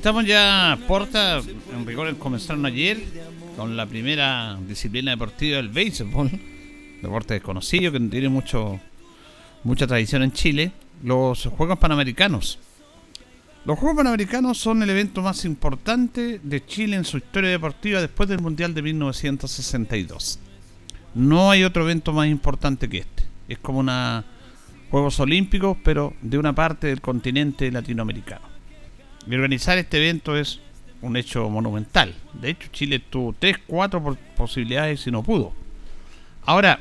Estamos ya a puerta, en rigor comenzaron ayer con la primera disciplina deportiva del béisbol, deporte desconocido que tiene mucho mucha tradición en Chile, los Juegos Panamericanos. Los Juegos Panamericanos son el evento más importante de Chile en su historia deportiva después del Mundial de 1962. No hay otro evento más importante que este. Es como una Juegos Olímpicos, pero de una parte del continente latinoamericano. Y organizar este evento es un hecho monumental. De hecho, Chile tuvo tres, cuatro posibilidades y no pudo. Ahora,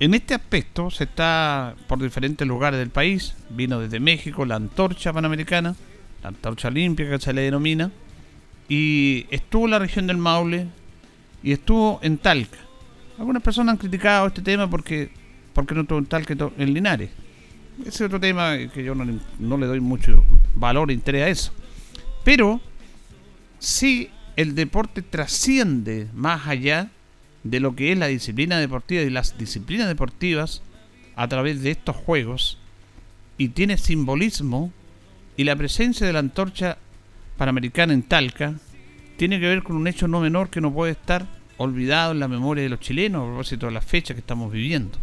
en este aspecto se está por diferentes lugares del país. Vino desde México la antorcha panamericana, la antorcha olímpica que se le denomina. Y estuvo en la región del Maule y estuvo en Talca. Algunas personas han criticado este tema porque, porque no estuvo en Talca en Linares. Ese es otro tema que yo no, le doy mucho valor e interés a eso. Pero si el deporte trasciende más allá de lo que es la disciplina deportiva y las disciplinas deportivas a través de estos juegos y tiene simbolismo y la presencia de la antorcha panamericana en Talca tiene que ver con un hecho no menor que no puede estar olvidado en la memoria de los chilenos a propósito de la fecha que estamos viviendo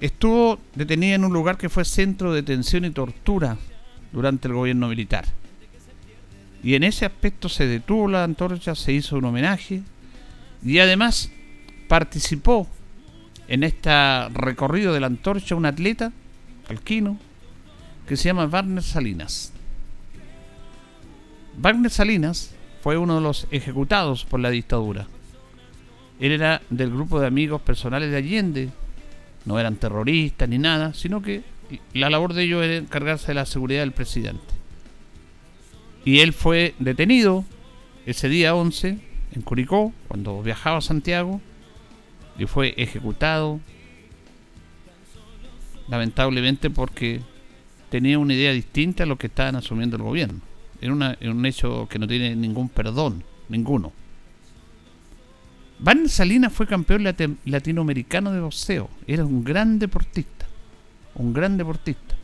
estuvo detenida en un lugar que fue centro de detención y tortura durante el gobierno militar. Y en ese aspecto se detuvo la antorcha, se hizo un homenaje y además participó en este recorrido de la antorcha un atleta, alquino, que se llama Wagner Salinas. Wagner Salinas fue uno de los ejecutados por la dictadura. Él era del grupo de amigos personales de Allende, no eran terroristas ni nada, sino que la labor de ellos era encargarse de la seguridad del presidente. Y él fue detenido ese día 11 en Curicó, cuando viajaba a Santiago, y fue ejecutado, lamentablemente porque tenía una idea distinta a lo que estaban asumiendo el gobierno. Era, un hecho que no tiene ningún perdón, ninguno. Van Salinas fue campeón latinoamericano de boxeo. Era un gran deportista. Un gran deportista.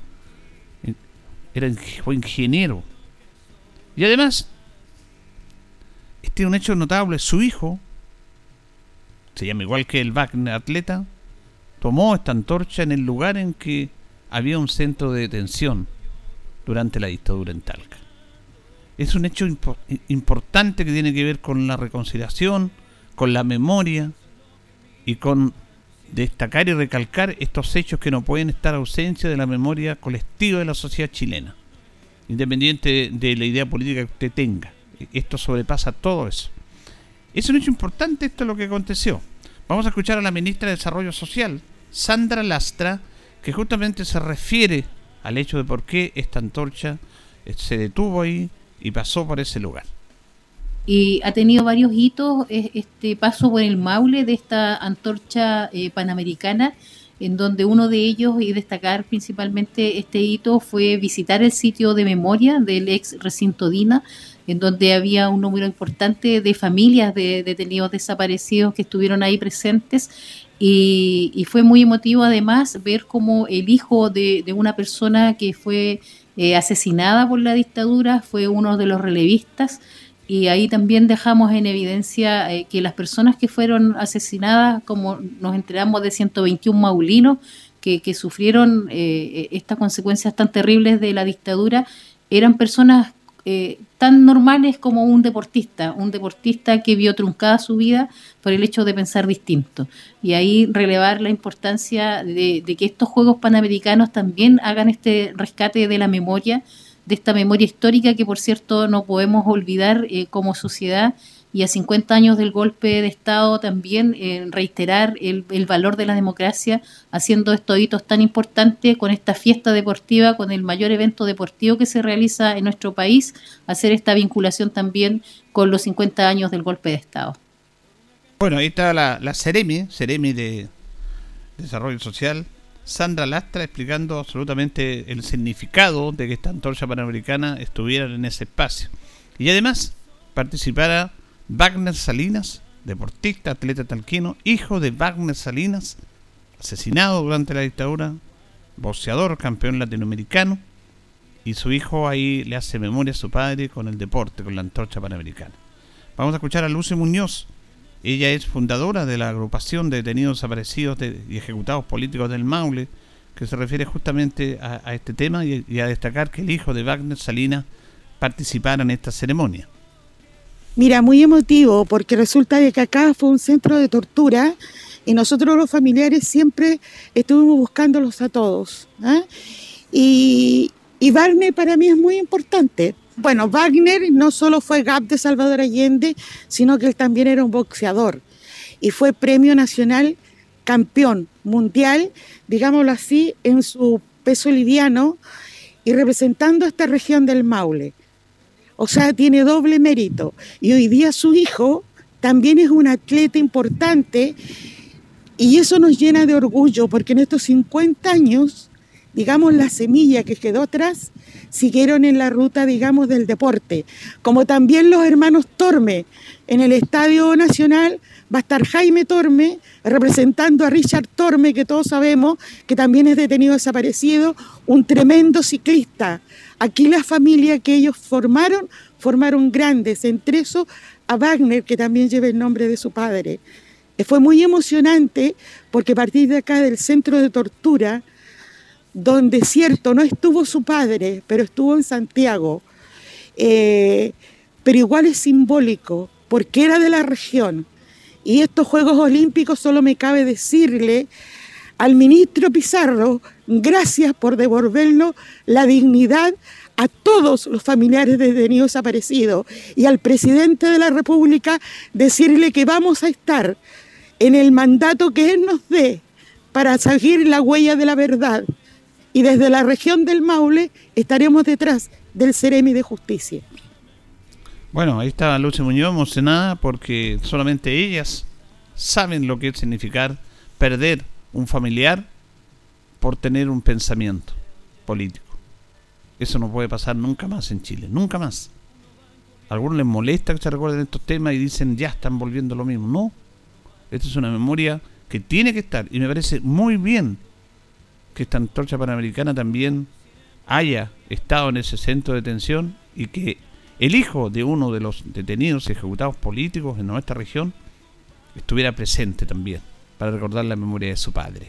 Era, fue ingeniero. Y además, este es un hecho notable. Su hijo, se llama igual que el Wagner atleta, tomó esta antorcha en el lugar en que había un centro de detención durante la dictadura en Talca. Es un hecho importante que tiene que ver con la reconciliación, con la memoria y con destacar y recalcar estos hechos que no pueden estar ausencia de la memoria colectiva de la sociedad chilena, independiente de la idea política que usted tenga. Esto sobrepasa todo eso. Es un hecho importante esto es lo que aconteció. Vamos a escuchar a la ministra de Desarrollo Social, Sandra Lastra, que justamente se refiere al hecho de por qué esta antorcha se detuvo ahí y pasó por ese lugar y ha tenido varios hitos este paso por el Maule de esta antorcha eh, panamericana, en donde uno de ellos, y destacar principalmente este hito, fue visitar el sitio de memoria del ex recinto Dina, en donde había un número importante de familias de detenidos desaparecidos que estuvieron ahí presentes Y, fue muy emotivo además ver cómo el hijo de, una persona que fue eh, asesinada por la dictadura fue uno de los relevistas y ahí también dejamos en evidencia eh, que las personas que fueron asesinadas, como nos enteramos de 121 maulinos que, que sufrieron eh, estas consecuencias tan terribles de la dictadura, eran personas eh, tan normales como un deportista, un deportista que vio truncada su vida por el hecho de pensar distinto. Y ahí relevar la importancia de, de que estos Juegos Panamericanos también hagan este rescate de la memoria de esta memoria histórica que, por cierto, no podemos olvidar eh, como sociedad y a 50 años del golpe de Estado también eh, reiterar el, valor de la democracia haciendo estos hitos tan importantes con esta fiesta deportiva, con el mayor evento deportivo que se realiza en nuestro país, hacer esta vinculación también con los 50 años del golpe de Estado. Bueno, ahí está la, la Ceremi, Ceremi de Desarrollo Social, Sandra Lastra explicando absolutamente el significado de que esta antorcha panamericana estuviera en ese espacio. Y además participara Wagner Salinas, deportista, atleta talquino, hijo de Wagner Salinas, asesinado durante la dictadura, boxeador, campeón latinoamericano, y su hijo ahí le hace memoria a su padre con el deporte, con la antorcha panamericana. Vamos a escuchar a Luce Muñoz, ella es fundadora de la agrupación de detenidos desaparecidos y ejecutados políticos del Maule, que se refiere justamente a, este tema y, a destacar que el hijo de Wagner Salina participara en esta ceremonia. Mira, muy emotivo, porque resulta que acá fue un centro de tortura y nosotros los familiares siempre estuvimos buscándolos a todos. ¿ah? Y, y Wagner para mí es muy importante, bueno, Wagner no solo fue GAP de Salvador Allende, sino que él también era un boxeador y fue premio nacional campeón mundial, digámoslo así, en su peso liviano y representando esta región del Maule. O sea, tiene doble mérito. Y hoy día su hijo también es un atleta importante y eso nos llena de orgullo porque en estos 50 años, digamos, la semilla que quedó atrás siguieron en la ruta, digamos, del deporte. Como también los hermanos Torme. En el Estadio Nacional va a estar Jaime Torme representando a Richard Torme, que todos sabemos que también es detenido desaparecido, un tremendo ciclista. Aquí la familia que ellos formaron, formaron grandes, entre eso a Wagner, que también lleva el nombre de su padre. Fue muy emocionante porque a partir de acá del centro de tortura, donde cierto no estuvo su padre, pero estuvo en Santiago, eh, pero igual es simbólico, porque era de la región. Y estos Juegos Olímpicos solo me cabe decirle al ministro Pizarro, gracias por devolvernos la dignidad a todos los familiares de detenidos desaparecidos y al presidente de la República decirle que vamos a estar en el mandato que él nos dé para seguir la huella de la verdad y desde la región del Maule estaremos detrás del Ceremi de Justicia. Bueno, ahí está Lucha Muñoz emocionada porque solamente ellas saben lo que es significar perder un familiar por tener un pensamiento político. Eso no puede pasar nunca más en Chile, nunca más. A algunos les molesta que se recuerden estos temas y dicen ya están volviendo lo mismo. No, esta es una memoria que tiene que estar y me parece muy bien que esta antorcha panamericana también haya estado en ese centro de detención y que el hijo de uno de los detenidos ejecutados políticos en nuestra región estuviera presente también para recordar la memoria de su padre.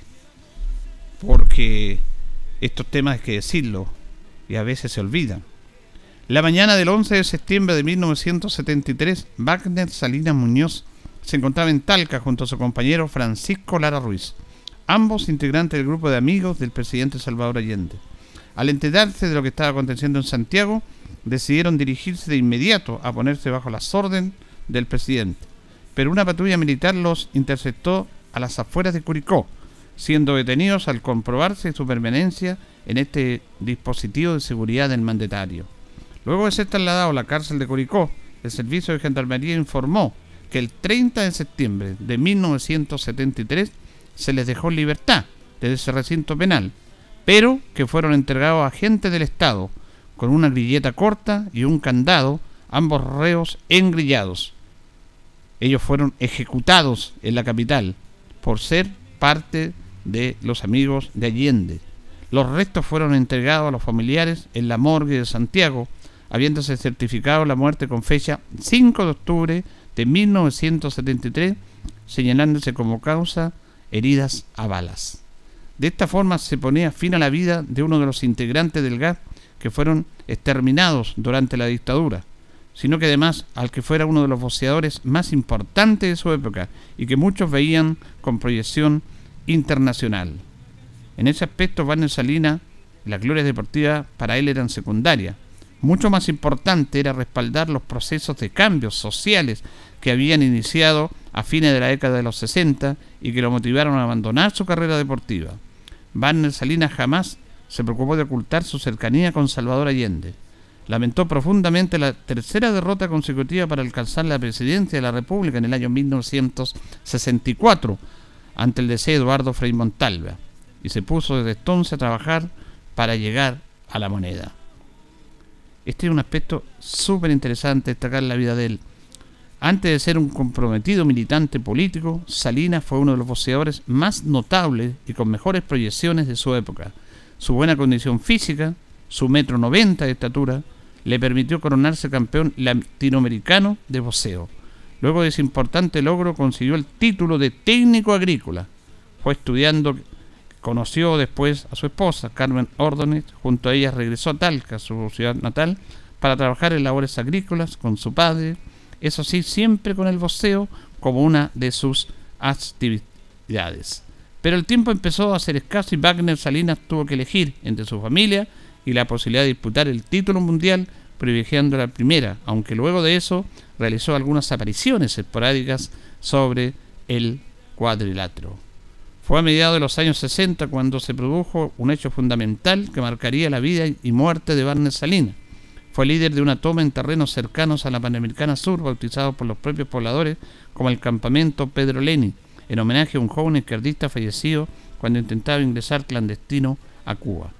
Porque estos temas hay que decirlo y a veces se olvidan. La mañana del 11 de septiembre de 1973, Wagner Salinas Muñoz se encontraba en Talca junto a su compañero Francisco Lara Ruiz ambos integrantes del grupo de amigos del presidente Salvador Allende. Al enterarse de lo que estaba aconteciendo en Santiago, decidieron dirigirse de inmediato a ponerse bajo las órdenes del presidente. Pero una patrulla militar los interceptó a las afueras de Curicó, siendo detenidos al comprobarse su permanencia en este dispositivo de seguridad del mandatario. Luego de ser trasladado a la cárcel de Curicó, el Servicio de Gendarmería informó que el 30 de septiembre de 1973 se les dejó libertad desde ese recinto penal, pero que fueron entregados a agentes del Estado con una grilleta corta y un candado, ambos reos engrillados. Ellos fueron ejecutados en la capital por ser parte de los amigos de Allende. Los restos fueron entregados a los familiares en la morgue de Santiago, habiéndose certificado la muerte con fecha 5 de octubre de 1973, señalándose como causa heridas a balas. De esta forma se ponía fin a la vida de uno de los integrantes del GAP que fueron exterminados durante la dictadura, sino que además al que fuera uno de los boxeadores más importantes de su época y que muchos veían con proyección internacional. En ese aspecto, Warner Salina, las glorias deportivas para él eran secundarias. Mucho más importante era respaldar los procesos de cambios sociales que habían iniciado a fines de la década de los 60 y que lo motivaron a abandonar su carrera deportiva. Warner Salinas jamás se preocupó de ocultar su cercanía con Salvador Allende. Lamentó profundamente la tercera derrota consecutiva para alcanzar la presidencia de la República en el año 1964 ante el deseo de Eduardo Frei Montalva y se puso desde entonces a trabajar para llegar a la moneda. Este es un aspecto súper interesante destacar la vida de él. Antes de ser un comprometido militante político, Salinas fue uno de los boxeadores más notables y con mejores proyecciones de su época. Su buena condición física, su metro noventa de estatura, le permitió coronarse campeón latinoamericano de boxeo. Luego de ese importante logro consiguió el título de técnico agrícola. Fue estudiando, conoció después a su esposa, Carmen Ordóñez, junto a ella regresó a Talca, su ciudad natal, para trabajar en labores agrícolas con su padre, eso sí, siempre con el boxeo como una de sus actividades. Pero el tiempo empezó a ser escaso y Wagner Salinas tuvo que elegir entre su familia y la posibilidad de disputar el título mundial, privilegiando la primera, aunque luego de eso realizó algunas apariciones esporádicas sobre el cuadrilátero. Fue a mediados de los años 60 cuando se produjo un hecho fundamental que marcaría la vida y muerte de Wagner Salinas fue líder de una toma en terrenos cercanos a la Panamericana Sur, bautizado por los propios pobladores como el campamento Pedro Leni, en homenaje a un joven izquierdista fallecido cuando intentaba ingresar clandestino a Cuba.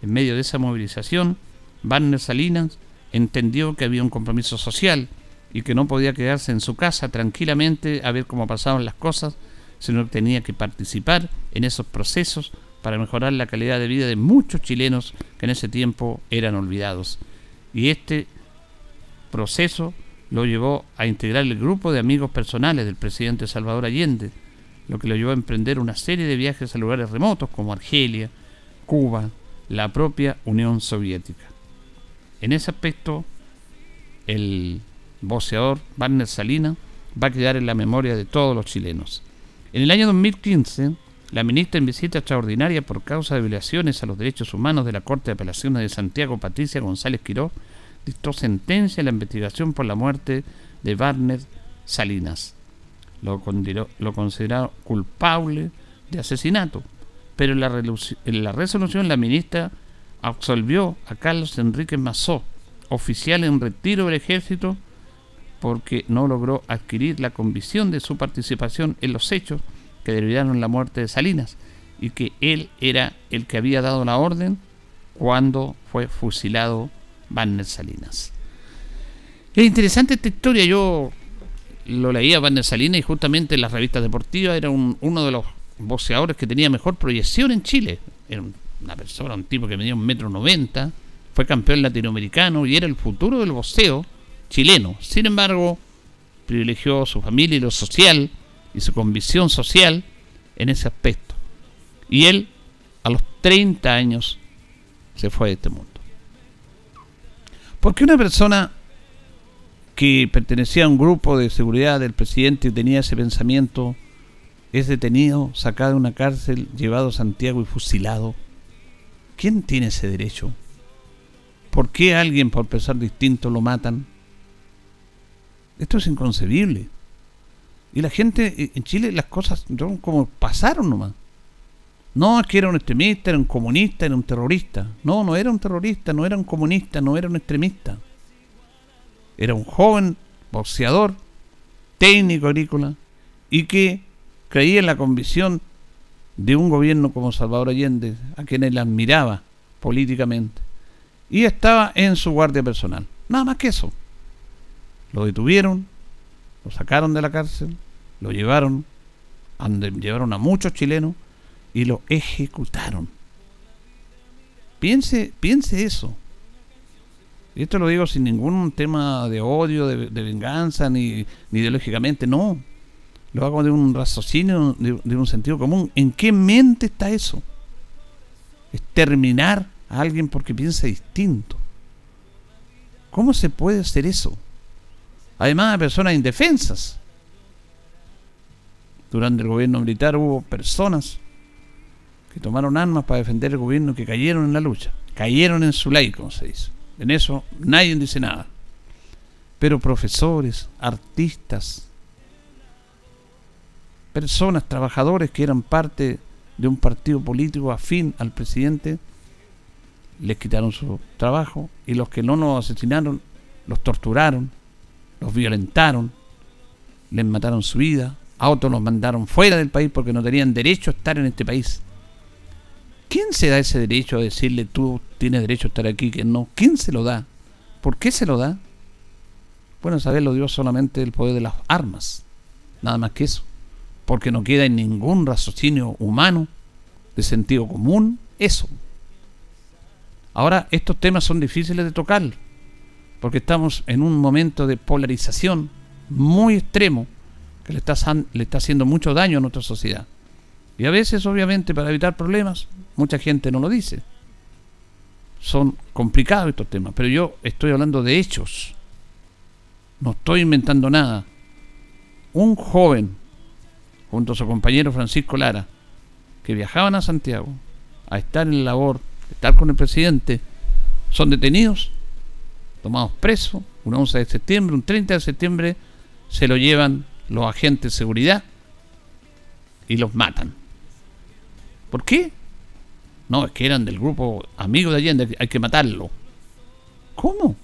En medio de esa movilización, Barner Salinas entendió que había un compromiso social y que no podía quedarse en su casa tranquilamente a ver cómo pasaban las cosas, sino que tenía que participar en esos procesos para mejorar la calidad de vida de muchos chilenos que en ese tiempo eran olvidados y este proceso lo llevó a integrar el grupo de amigos personales del presidente Salvador Allende, lo que lo llevó a emprender una serie de viajes a lugares remotos como Argelia, Cuba, la propia Unión Soviética. En ese aspecto, el boxeador Wagner Salina va a quedar en la memoria de todos los chilenos. En el año 2015, la ministra en visita extraordinaria por causa de violaciones a los derechos humanos de la Corte de Apelaciones de Santiago, Patricia González Quiró, dictó sentencia en la investigación por la muerte de Warner Salinas. Lo, consideró culpable de asesinato, pero en la, en la resolución la ministra absolvió a Carlos Enrique Mazó, oficial en retiro del ejército, porque no logró adquirir la convicción de su participación en los hechos que derivaron la muerte de Salinas y que él era el que había dado la orden cuando fue fusilado Banner Salinas. Es interesante esta historia, yo lo leía Banner Salinas y justamente en las revistas deportivas era uno de los boxeadores que tenía mejor proyección en Chile. Era una persona, un tipo que medía un metro noventa, fue campeón latinoamericano y era el futuro del boxeo chileno. Sin embargo, privilegió su familia y lo social y su convicción social en ese aspecto. Y él, a los 30 años, se fue de este mundo. Porque una persona que pertenecía a un grupo de seguridad del presidente y tenía ese pensamiento es detenido, sacado de una cárcel, llevado a Santiago y fusilado. ¿Quién tiene ese derecho? ¿Por qué alguien por pensar distinto lo matan? Esto es inconcebible. Y la gente eh, en Chile las cosas como pasaron nomás. No, es que era un extremista, era un comunista, era un terrorista. No, no era un terrorista, no era un comunista, no era un extremista. Era un joven boxeador, técnico agrícola, y que creía en la convicción de un gobierno como Salvador Allende, a quien él admiraba políticamente. Y estaba en su guardia personal. Nada más que eso. Lo detuvieron, lo sacaron de la cárcel, lo llevaron llevaron a muchos chilenos y los ejecutaron. Piense, piense eso. Y esto lo digo sin ningún tema de odio, de, venganza, ni, ideológicamente, no. Lo hago de un raciocinio, de, un sentido común. ¿En qué mente está eso? Es terminar a alguien porque piensa distinto. ¿Cómo se puede hacer eso? Además de personas indefensas. Durante el gobierno militar hubo personas que tomaron armas para defender el gobierno que cayeron en la lucha. Cayeron en su ley, como se dice. En eso nadie dice nada. Pero profesores, artistas, personas, trabajadores que eran parte de un partido político afín al presidente, les quitaron su trabajo y los que no nos asesinaron, los torturaron, los violentaron, les mataron su vida, a otros los mandaron fuera del país porque no tenían derecho a estar en este país. ¿Quién se da ese derecho a decirle tú tienes derecho a estar aquí que no? ¿Quién se lo da? ¿Por qué se lo da? Bueno, saberlo dio solamente el poder de las armas, nada más que eso, porque no queda en ningún raciocinio humano de sentido común eso. Ahora, estos temas son difíciles de tocar, porque estamos en un momento de polarización muy extremo que le está, haciendo mucho daño a nuestra sociedad. Y a veces, obviamente, para evitar problemas, mucha gente no lo dice. Son complicados estos temas, pero yo estoy hablando de hechos. No estoy inventando nada. Un joven, junto a su compañero Francisco Lara, que viajaban a Santiago a estar en labor estar con el presidente, son detenidos, tomados presos, un 11 de septiembre, un 30 de septiembre, se lo llevan los agentes de seguridad y los matan. ¿Por qué? No, es que eran del grupo amigo de Allende, hay que matarlo. ¿Cómo?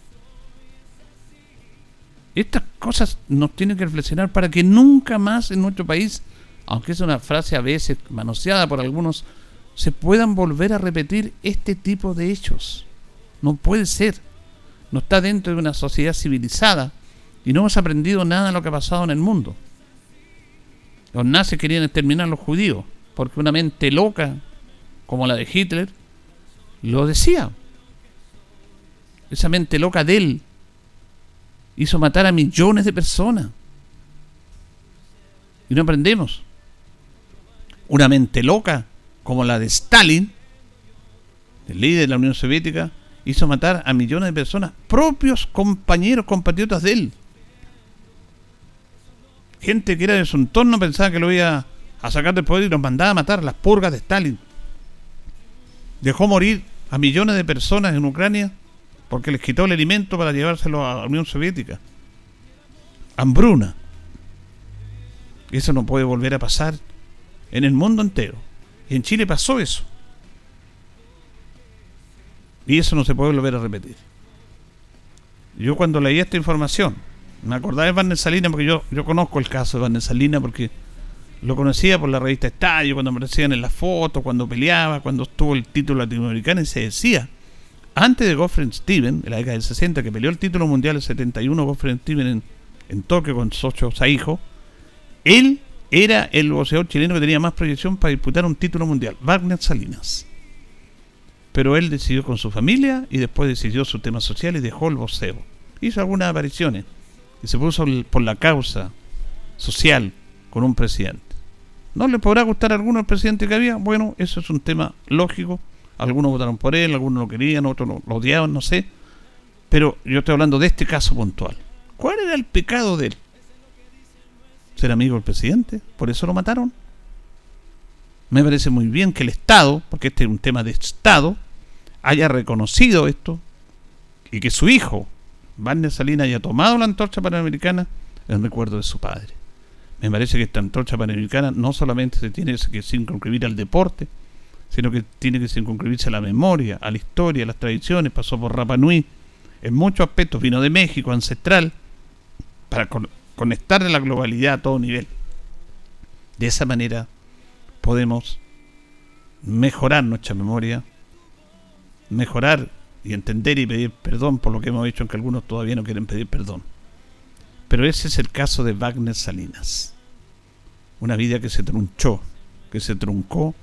Estas cosas nos tienen que reflexionar para que nunca más en nuestro país, aunque es una frase a veces manoseada por algunos se puedan volver a repetir este tipo de hechos. No puede ser. No está dentro de una sociedad civilizada y no hemos aprendido nada de lo que ha pasado en el mundo. Los nazis querían exterminar a los judíos porque una mente loca como la de Hitler lo decía. Esa mente loca de él hizo matar a millones de personas. Y no aprendemos. Una mente loca como la de Stalin, el líder de la Unión Soviética, hizo matar a millones de personas, propios compañeros, compatriotas de él. Gente que era de su entorno pensaba que lo iba a sacar del poder y los mandaba a matar, las purgas de Stalin. Dejó morir a millones de personas en Ucrania porque les quitó el alimento para llevárselo a la Unión Soviética. Hambruna. Eso no puede volver a pasar en el mundo entero. Y en Chile pasó eso. Y eso no se puede volver a repetir. Yo cuando leí esta información, me acordaba de Van Salina porque yo, yo conozco el caso de Van Salina porque lo conocía por la revista Estadio, cuando aparecían en las fotos, cuando peleaba, cuando estuvo el título latinoamericano y se decía, antes de Goffrey Steven, en la década del 60, que peleó el título mundial el 71, Goffrey Steven en, en Tokio con Socho Saijo, él era el boxeador chileno que tenía más proyección para disputar un título mundial, Wagner Salinas. Pero él decidió con su familia y después decidió su tema social y dejó el boxeo. Hizo algunas apariciones y se puso por la causa social con un presidente. ¿No le podrá gustar a alguno el presidente que había? Bueno, eso es un tema lógico. Algunos votaron por él, algunos lo querían, otros lo odiaban, no sé. Pero yo estoy hablando de este caso puntual. ¿Cuál era el pecado de él? ser amigo del presidente, por eso lo mataron. Me parece muy bien que el Estado, porque este es un tema de Estado, haya reconocido esto y que su hijo, Wagner Salinas, haya tomado la antorcha panamericana en recuerdo de su padre. Me parece que esta antorcha panamericana no solamente se tiene que circunscribir al deporte, sino que tiene que circunscribirse a la memoria, a la historia, a las tradiciones, pasó por Rapa Nui, en muchos aspectos vino de México, ancestral, para conectar la globalidad a todo nivel. De esa manera podemos mejorar nuestra memoria, mejorar y entender y pedir perdón por lo que hemos dicho, aunque algunos todavía no quieren pedir perdón. Pero ese es el caso de Wagner Salinas. Una vida que se trunchó, que se truncó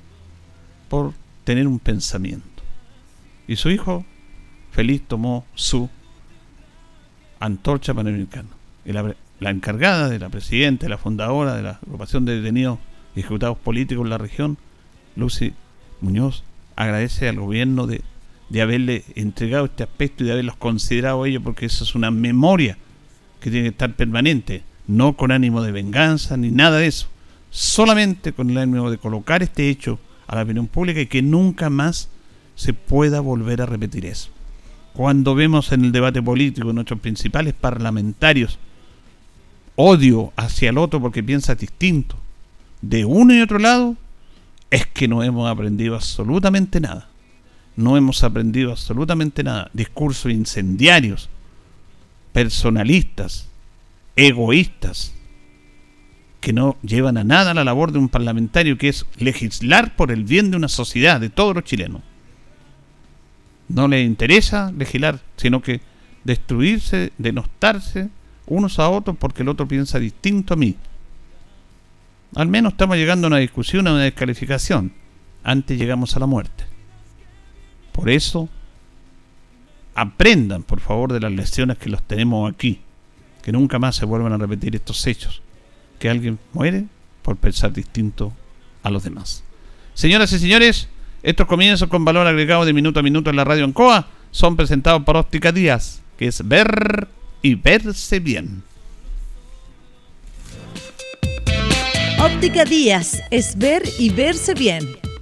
por tener un pensamiento. Y su hijo feliz tomó su antorcha panamericana. La, la encargada de la presidenta, la fundadora de la agrupación de detenidos y ejecutados políticos en la región, Lucy Muñoz, agradece al gobierno de, de haberle entregado este aspecto y de haberlos considerado ellos, porque eso es una memoria que tiene que estar permanente, no con ánimo de venganza ni nada de eso, solamente con el ánimo de colocar este hecho a la opinión pública y que nunca más se pueda volver a repetir eso. Cuando vemos en el debate político nuestros principales parlamentarios odio hacia el otro porque piensa distinto, de uno y otro lado, es que no hemos aprendido absolutamente nada. No hemos aprendido absolutamente nada. Discursos incendiarios, personalistas, egoístas, que no llevan a nada la labor de un parlamentario, que es legislar por el bien de una sociedad, de todos los chilenos. No le interesa legislar, sino que destruirse, denostarse unos a otros porque el otro piensa distinto a mí. Al menos estamos llegando a una discusión, a una descalificación. Antes llegamos a la muerte. Por eso, aprendan, por favor, de las lecciones que los tenemos aquí. Que nunca más se vuelvan a repetir estos hechos. Que alguien muere por pensar distinto a los demás. Señoras y señores, estos comienzos con valor agregado de minuto a minuto en la radio Ancoa son presentados por Óptica Díaz, que es ver y verse bien. Óptica Díaz es ver y verse bien.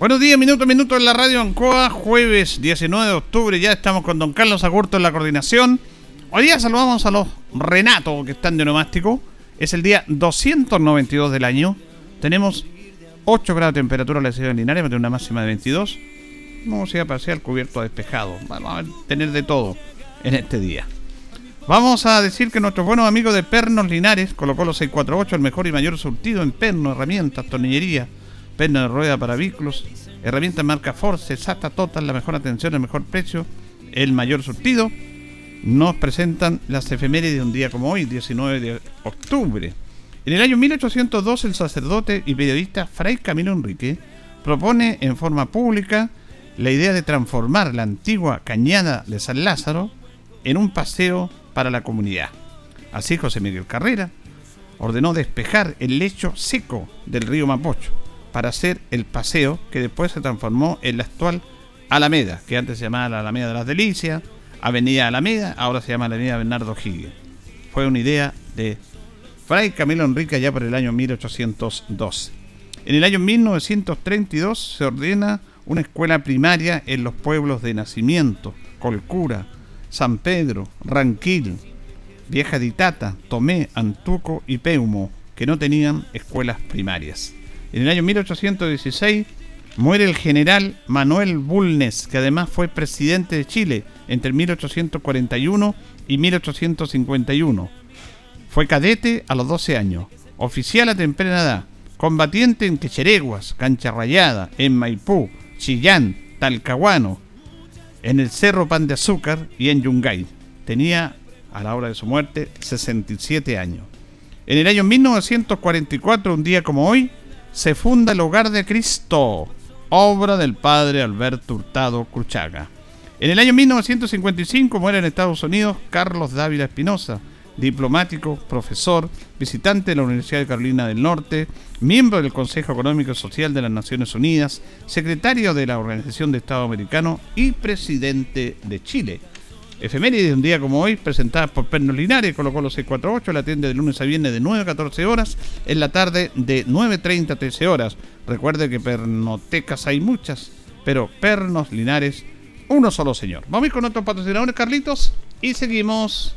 Buenos días, minuto a minuto en la radio Ancoa, jueves 19 de octubre, ya estamos con don Carlos Agurto en la coordinación. Hoy día saludamos a los Renato que están de nomástico. Es el día 292 del año. Tenemos 8 grados de temperatura en la ciudad de Linares, una máxima de 22. Vamos a ir a pasear cubierto despejado. Vamos a tener de todo en este día. Vamos a decir que nuestros buenos amigos de Pernos Linares colocó los 648, el mejor y mayor surtido en pernos, herramientas, tornillería perno de rueda para vehículos, herramientas marca Force, SATA Total, la mejor atención, el mejor precio, el mayor surtido. Nos presentan las efemérides de un día como hoy, 19 de octubre. En el año 1802, el sacerdote y periodista Fray Camilo Enrique propone en forma pública la idea de transformar la antigua cañada de San Lázaro en un paseo para la comunidad. Así José Miguel Carrera ordenó despejar el lecho seco del río Mapocho para hacer el paseo que después se transformó en la actual Alameda, que antes se llamaba la Alameda de las Delicias, Avenida Alameda, ahora se llama Avenida Bernardo Higgins. Fue una idea de Fray Camilo Enrique allá por el año 1812. En el año 1932 se ordena una escuela primaria en los pueblos de nacimiento, Colcura, San Pedro, Ranquil, Vieja Ditata, Tomé, Antuco y Peumo, que no tenían escuelas primarias. En el año 1816 muere el general Manuel Bulnes, que además fue presidente de Chile entre 1841 y 1851. Fue cadete a los 12 años, oficial a temprana edad, combatiente en Quechereguas, Cancha Rayada, en Maipú, Chillán, Talcahuano, en el Cerro Pan de Azúcar y en Yungay. Tenía, a la hora de su muerte, 67 años. En el año 1944, un día como hoy, se funda el Hogar de Cristo, obra del padre Alberto Hurtado Cruchaga. En el año 1955 muere en Estados Unidos Carlos Dávila Espinosa, diplomático, profesor, visitante de la Universidad de Carolina del Norte, miembro del Consejo Económico y Social de las Naciones Unidas, secretario de la Organización de Estado Americano y presidente de Chile. Efeméride de un día como hoy, presentada por Pernos Linares, colocó los 648, la atiende de lunes a viernes de 9 a 14 horas, en la tarde de 9.30 a 13 horas. Recuerde que pernotecas hay muchas, pero Pernos Linares, uno solo señor. Vamos con otros patrocinadores, Carlitos, y seguimos.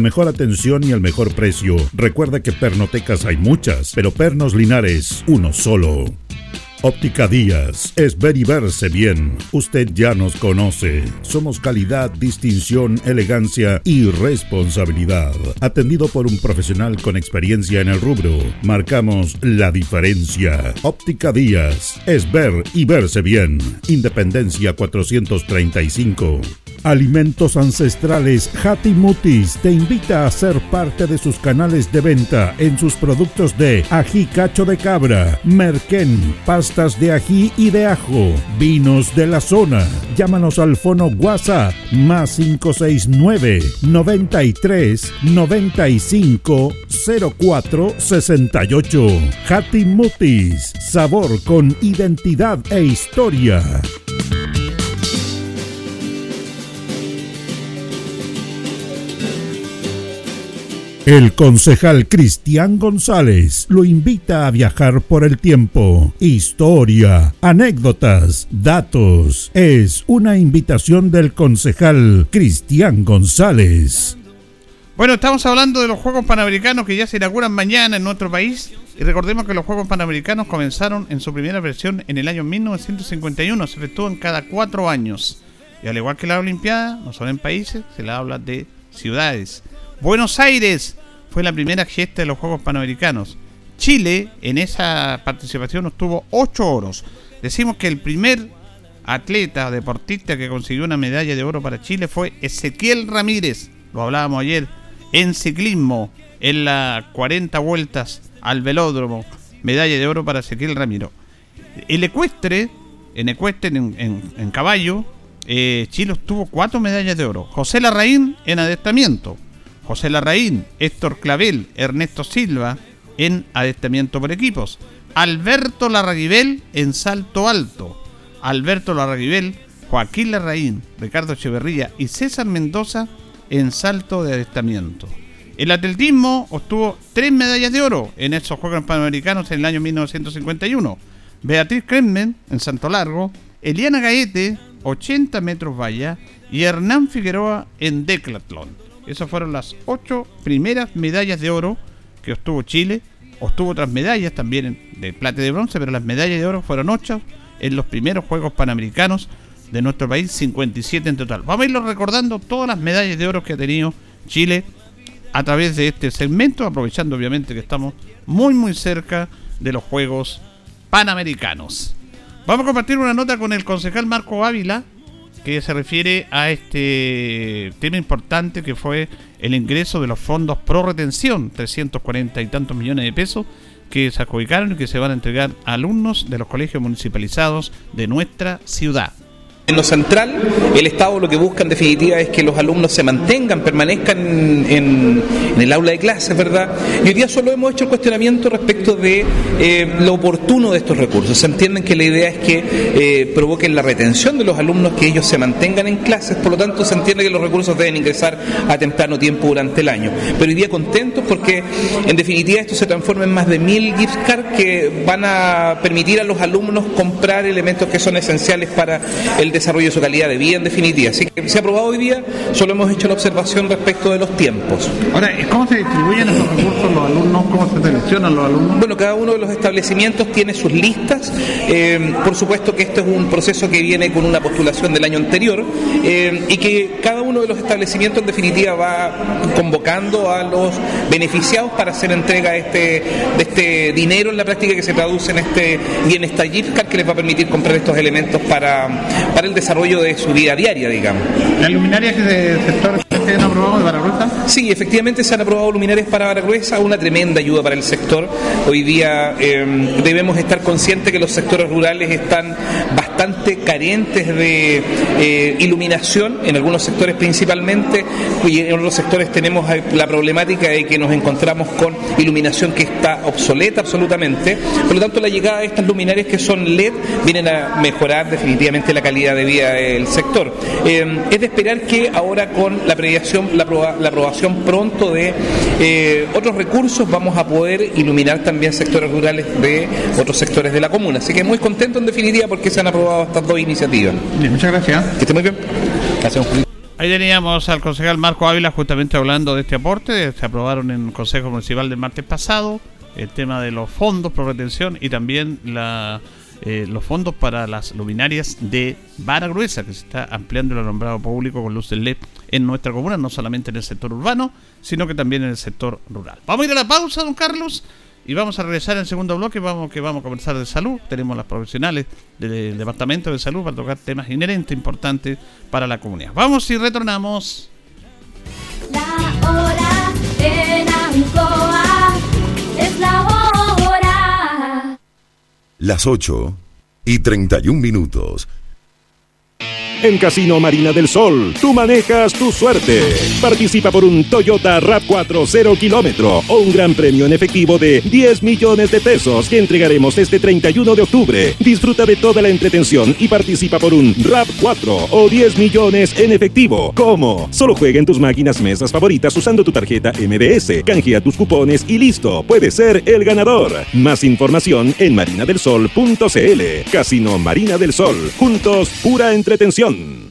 Mejor atención y el mejor precio. Recuerda que pernotecas hay muchas, pero Pernos Linares, uno solo. Óptica Díaz es ver y verse bien. Usted ya nos conoce. Somos calidad, distinción, elegancia y responsabilidad. Atendido por un profesional con experiencia en el rubro, marcamos la diferencia. Óptica Díaz es ver y verse bien. Independencia 435. Alimentos Ancestrales Mutis te invita a ser parte de sus canales de venta en sus productos de ají cacho de cabra, merquén, pastas de ají y de ajo, vinos de la zona. Llámanos al fono WhatsApp más 569 93 95 04 68. Mutis, sabor con identidad e historia. El concejal Cristian González lo invita a viajar por el tiempo. Historia, anécdotas, datos. Es una invitación del concejal Cristian González. Bueno, estamos hablando de los Juegos Panamericanos que ya se inauguran mañana en nuestro país. Y recordemos que los Juegos Panamericanos comenzaron en su primera versión en el año 1951. Se efectúan cada cuatro años. Y al igual que la Olimpiada, no son en países, se le habla de ciudades. Buenos Aires fue la primera gesta de los Juegos Panamericanos. Chile en esa participación obtuvo 8 oros. Decimos que el primer atleta deportista que consiguió una medalla de oro para Chile fue Ezequiel Ramírez. Lo hablábamos ayer en ciclismo, en las 40 vueltas al velódromo. Medalla de oro para Ezequiel Ramiro. El ecuestre, en ecuestre, en, caballo, eh, Chile obtuvo cuatro medallas de oro. José Larraín en adestamiento. José Larraín, Héctor Clavel, Ernesto Silva en adestamiento por equipos. Alberto Larraguibel en salto alto. Alberto Larraguibel, Joaquín Larraín, Ricardo Echeverría y César Mendoza en salto de adestamiento. El atletismo obtuvo tres medallas de oro en esos Juegos Panamericanos en el año 1951. Beatriz Kremen en salto largo, Eliana Gaete, 80 metros valla, y Hernán Figueroa en declatlón. Esas fueron las ocho primeras medallas de oro que obtuvo Chile. Obtuvo otras medallas también de plata y de bronce, pero las medallas de oro fueron ocho en los primeros Juegos Panamericanos de nuestro país, 57 en total. Vamos a irlo recordando todas las medallas de oro que ha tenido Chile a través de este segmento, aprovechando obviamente que estamos muy muy cerca de los Juegos Panamericanos. Vamos a compartir una nota con el concejal Marco Ávila, que se refiere a este tema importante que fue el ingreso de los fondos pro retención, 340 y tantos millones de pesos que se adjudicaron y que se van a entregar a alumnos de los colegios municipalizados de nuestra ciudad. Lo central, el Estado lo que busca en definitiva es que los alumnos se mantengan, permanezcan en, el aula de clases, ¿verdad? Y hoy día solo hemos hecho el cuestionamiento respecto de eh, lo oportuno de estos recursos. Se entienden que la idea es que eh, provoquen la retención de los alumnos, que ellos se mantengan en clases, por lo tanto se entiende que los recursos deben ingresar a temprano tiempo durante el año. Pero hoy día contentos porque en definitiva esto se transforma en más de mil gift cards que van a permitir a los alumnos comprar elementos que son esenciales para el desarrollo desarrollo de su calidad de vida en definitiva. Así que se ha aprobado hoy día, solo hemos hecho la observación respecto de los tiempos. Ahora, ¿cómo se distribuyen esos recursos los alumnos? ¿Cómo se seleccionan los alumnos? Bueno, cada uno de los establecimientos tiene sus listas. Eh, por supuesto que esto es un proceso que viene con una postulación del año anterior eh, y que cada uno de los establecimientos en definitiva va convocando a los beneficiados para hacer entrega de este, de este dinero en la práctica que se traduce en este bienestar que les va a permitir comprar estos elementos para, para el desarrollo de su vida diaria, digamos. ¿Las luminarias que se sector se han aprobado de? Sí, efectivamente se han aprobado luminarias para Baragruesa, una tremenda ayuda para el sector. Hoy día eh, debemos estar conscientes que los sectores rurales están bastante carentes de eh, iluminación, en algunos sectores principalmente, y en otros sectores tenemos la problemática de que nos encontramos con iluminación que está obsoleta absolutamente. Por lo tanto, la llegada de estas luminarias que son LED vienen a mejorar definitivamente la calidad de vida del sector. Eh, es de esperar que ahora con la previación, la, aprobación pronto de eh, otros recursos vamos a poder iluminar también sectores rurales de otros sectores de la comuna. Así que muy contento en definitiva porque se han aprobado estas dos iniciativas. muchas gracias. Que esté muy bien. Gracias. Ahí teníamos al concejal Marco Ávila justamente hablando de este aporte. Se aprobaron en el Consejo Municipal del martes pasado el tema de los fondos por retención y también la, eh, los fondos para las luminarias de vara gruesa, que se está ampliando el alumbrado público con luces LED en nuestra comuna, no solamente en el sector urbano, sino que también en el sector rural. Vamos a ir a la pausa, don Carlos. Y vamos a regresar en el segundo bloque, vamos que vamos a conversar de salud. Tenemos las profesionales del Departamento de Salud para tocar temas inherentes importantes para la comunidad. Vamos y retornamos. La hora en Ancoa es la hora. Las 8 y 31 minutos. En Casino Marina del Sol, tú manejas tu suerte. Participa por un Toyota RAV4 0 kilómetro o un gran premio en efectivo de 10 millones de pesos que entregaremos este 31 de octubre. Disfruta de toda la entretención y participa por un RAV4 o 10 millones en efectivo. ¿Cómo? Solo juega en tus máquinas mesas favoritas usando tu tarjeta MBS. Canjea tus cupones y listo. Puedes ser el ganador. Más información en marinadelsol.cl. Casino Marina del Sol. Juntos, pura entretención. 되면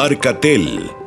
Arcatel,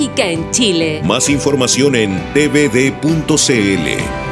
en Chile. Más información en tvd.cl.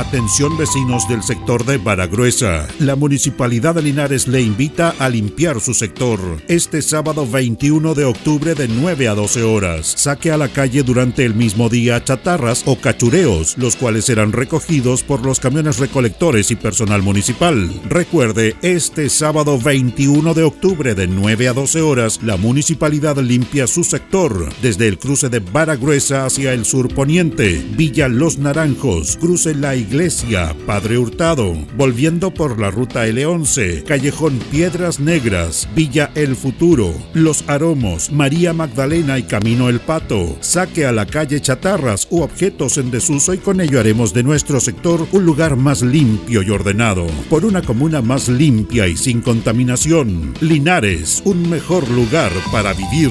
Atención vecinos del sector de Baragruesa. La Municipalidad de Linares le invita a limpiar su sector este sábado 21 de octubre de 9 a 12 horas. Saque a la calle durante el mismo día chatarras o cachureos, los cuales serán recogidos por los camiones recolectores y personal municipal. Recuerde, este sábado 21 de octubre de 9 a 12 horas, la Municipalidad limpia su sector desde el cruce de Baragruesa hacia el sur poniente, Villa Los Naranjos, cruce La Iglesia, Padre Hurtado, volviendo por la ruta L11, Callejón Piedras Negras, Villa El Futuro, Los Aromos, María Magdalena y Camino El Pato. Saque a la calle chatarras u objetos en desuso y con ello haremos de nuestro sector un lugar más limpio y ordenado, por una comuna más limpia y sin contaminación. Linares, un mejor lugar para vivir.